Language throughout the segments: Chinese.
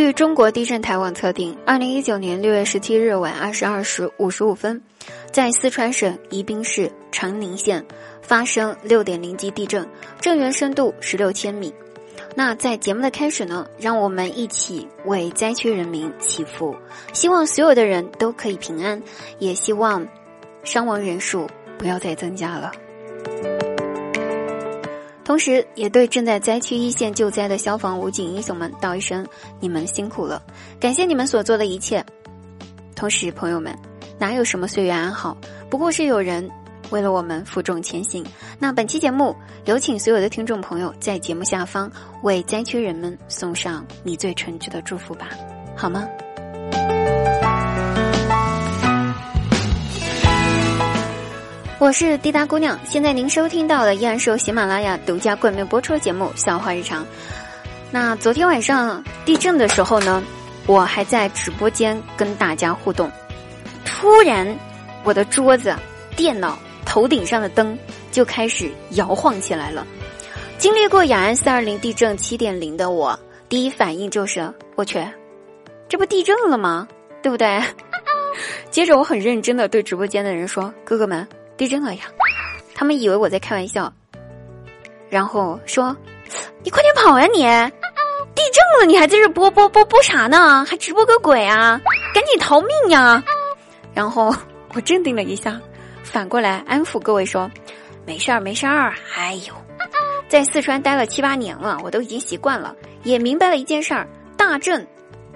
据中国地震台网测定，二零一九年六月十七日晚二十二时五十五分，在四川省宜宾市长宁县发生六点零级地震，震源深度十六千米。那在节目的开始呢，让我们一起为灾区人民祈福，希望所有的人都可以平安，也希望伤亡人数不要再增加了。同时，也对正在灾区一线救灾的消防、武警英雄们道一声：你们辛苦了，感谢你们所做的一切。同时，朋友们，哪有什么岁月安好，不过是有人为了我们负重前行。那本期节目，有请所有的听众朋友在节目下方为灾区人们送上你最诚挚的祝福吧，好吗？我是滴答姑娘，现在您收听到的依然是由喜马拉雅独家冠名播出的节目《笑话日常》。那昨天晚上地震的时候呢，我还在直播间跟大家互动，突然我的桌子、电脑、头顶上的灯就开始摇晃起来了。经历过雅安四二零地震七点零的我，第一反应就是我去，这不地震了吗？对不对？接着我很认真的对直播间的人说：“哥哥们。”地震了呀！他们以为我在开玩笑，然后说：“你快点跑呀你！地震了，你还在这播播播播啥呢？还直播个鬼啊！赶紧逃命呀！”然后我镇定了一下，反过来安抚各位说：“没事儿，没事儿。哎呦，在四川待了七八年了，我都已经习惯了，也明白了一件事儿：大震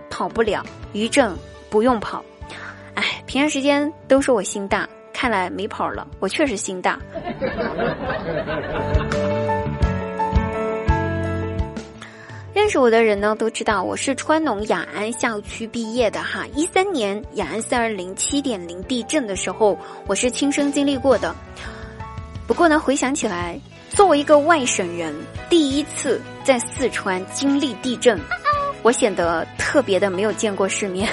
跑不了，余震不用跑。哎，平常时间都说我心大。”看来没跑了，我确实心大。认识我的人呢都知道我是川农雅安校区毕业的哈。一三年雅安四二零七点零地震的时候，我是亲身经历过的。不过呢，回想起来，作为一个外省人，第一次在四川经历地震，我显得特别的没有见过世面，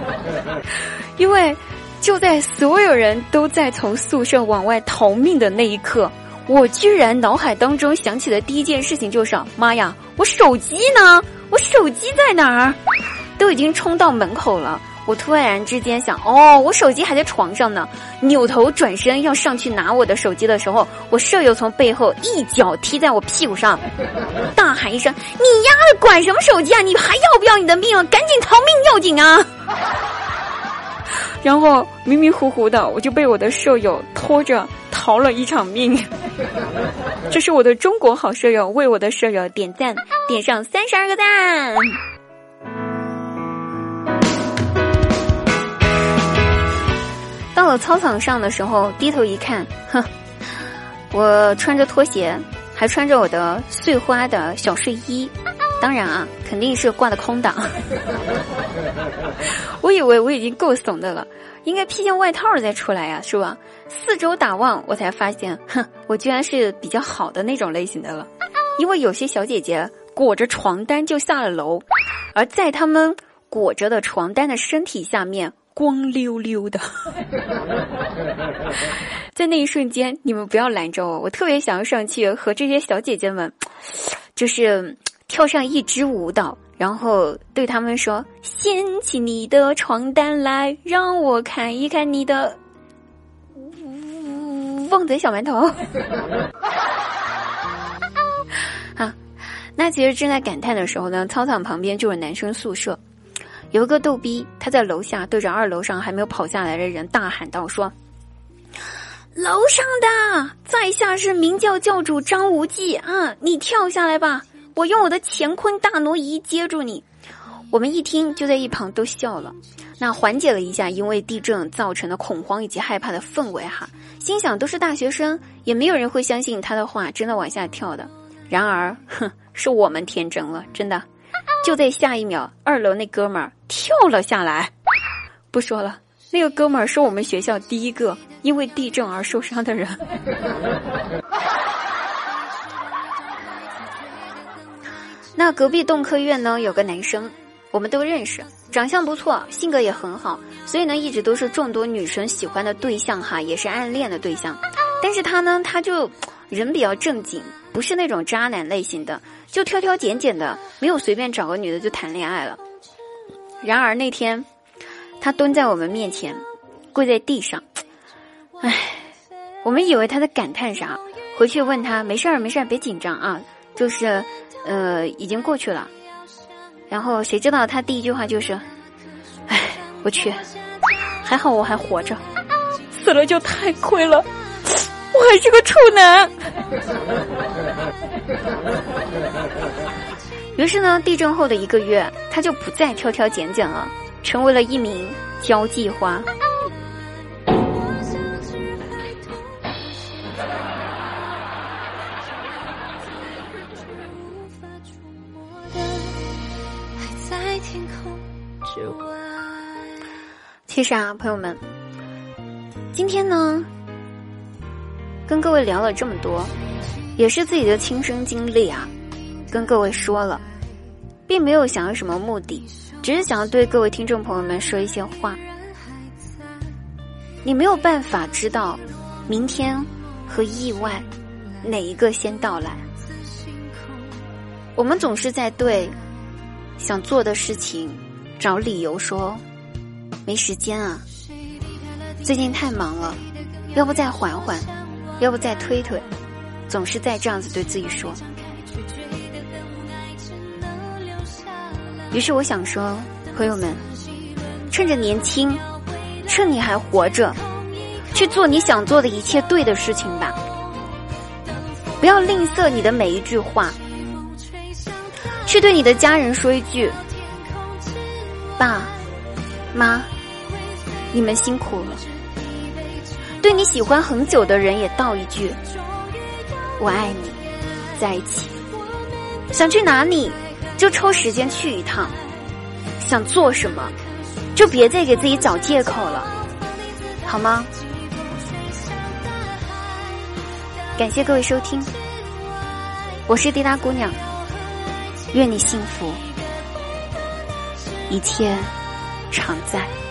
因为。就在所有人都在从宿舍往外逃命的那一刻，我居然脑海当中想起的第一件事情就是：妈呀，我手机呢？我手机在哪儿？都已经冲到门口了，我突然之间想，哦，我手机还在床上呢。扭头转身要上去拿我的手机的时候，我舍友从背后一脚踢在我屁股上，大喊一声：“你丫的管什么手机啊？你还要不要你的命？赶紧逃命要紧啊！”然后迷迷糊糊的，我就被我的舍友拖着逃了一场命。这是我的中国好舍友，为我的舍友点赞，点上三十二个赞。到了操场上的时候，低头一看，哼，我穿着拖鞋，还穿着我的碎花的小睡衣。当然啊，肯定是挂的空档。我以为我已经够怂的了，应该披件外套再出来呀，是吧？四周打望，我才发现，哼，我居然是比较好的那种类型的了。因为有些小姐姐裹着床单就下了楼，而在她们裹着的床单的身体下面，光溜溜的。在那一瞬间，你们不要拦着我，我特别想要上去和这些小姐姐们，就是。跳上一支舞蹈，然后对他们说：“掀起你的床单来，让我看一看你的旺仔小馒头。”啊，那其实正在感叹的时候呢，操场旁边就是男生宿舍，有一个逗逼，他在楼下对着二楼上还没有跑下来的人大喊道：“说，楼上的在下是明教教主张无忌啊，你跳下来吧。”我用我的乾坤大挪移接住你，我们一听就在一旁都笑了，那缓解了一下因为地震造成的恐慌以及害怕的氛围哈。心想都是大学生，也没有人会相信他的话，真的往下跳的。然而，哼，是我们天真了，真的。就在下一秒，二楼那哥们儿跳了下来。不说了，那个哥们儿是我们学校第一个因为地震而受伤的人。那隔壁动科院呢，有个男生，我们都认识，长相不错，性格也很好，所以呢，一直都是众多女生喜欢的对象哈，也是暗恋的对象。但是他呢，他就人比较正经，不是那种渣男类型的，就挑挑拣拣的，没有随便找个女的就谈恋爱了。然而那天，他蹲在我们面前，跪在地上，唉，我们以为他在感叹啥，回去问他，没事儿没事儿，别紧张啊，就是，呃，已经过去了。然后谁知道他第一句话就是，唉，我去，还好我还活着，死了就太亏了，我还是个处男。于是呢，地震后的一个月，他就不再挑挑拣拣了，成为了一名交际花。天空之外其实啊，朋友们，今天呢，跟各位聊了这么多，也是自己的亲身经历啊。跟各位说了，并没有想要什么目的，只是想要对各位听众朋友们说一些话。你没有办法知道明天和意外哪一个先到来。我们总是在对想做的事情找理由，说没时间啊，最近太忙了，要不再缓缓，要不再推推，总是在这样子对自己说。于是我想说，朋友们，趁着年轻，趁你还活着，去做你想做的一切对的事情吧。不要吝啬你的每一句话，去对你的家人说一句：“爸妈，你们辛苦了。”对你喜欢很久的人也道一句：“我爱你，在一起。”想去哪里？就抽时间去一趟，想做什么，就别再给自己找借口了，好吗？感谢各位收听，我是滴答姑娘，愿你幸福，一切常在。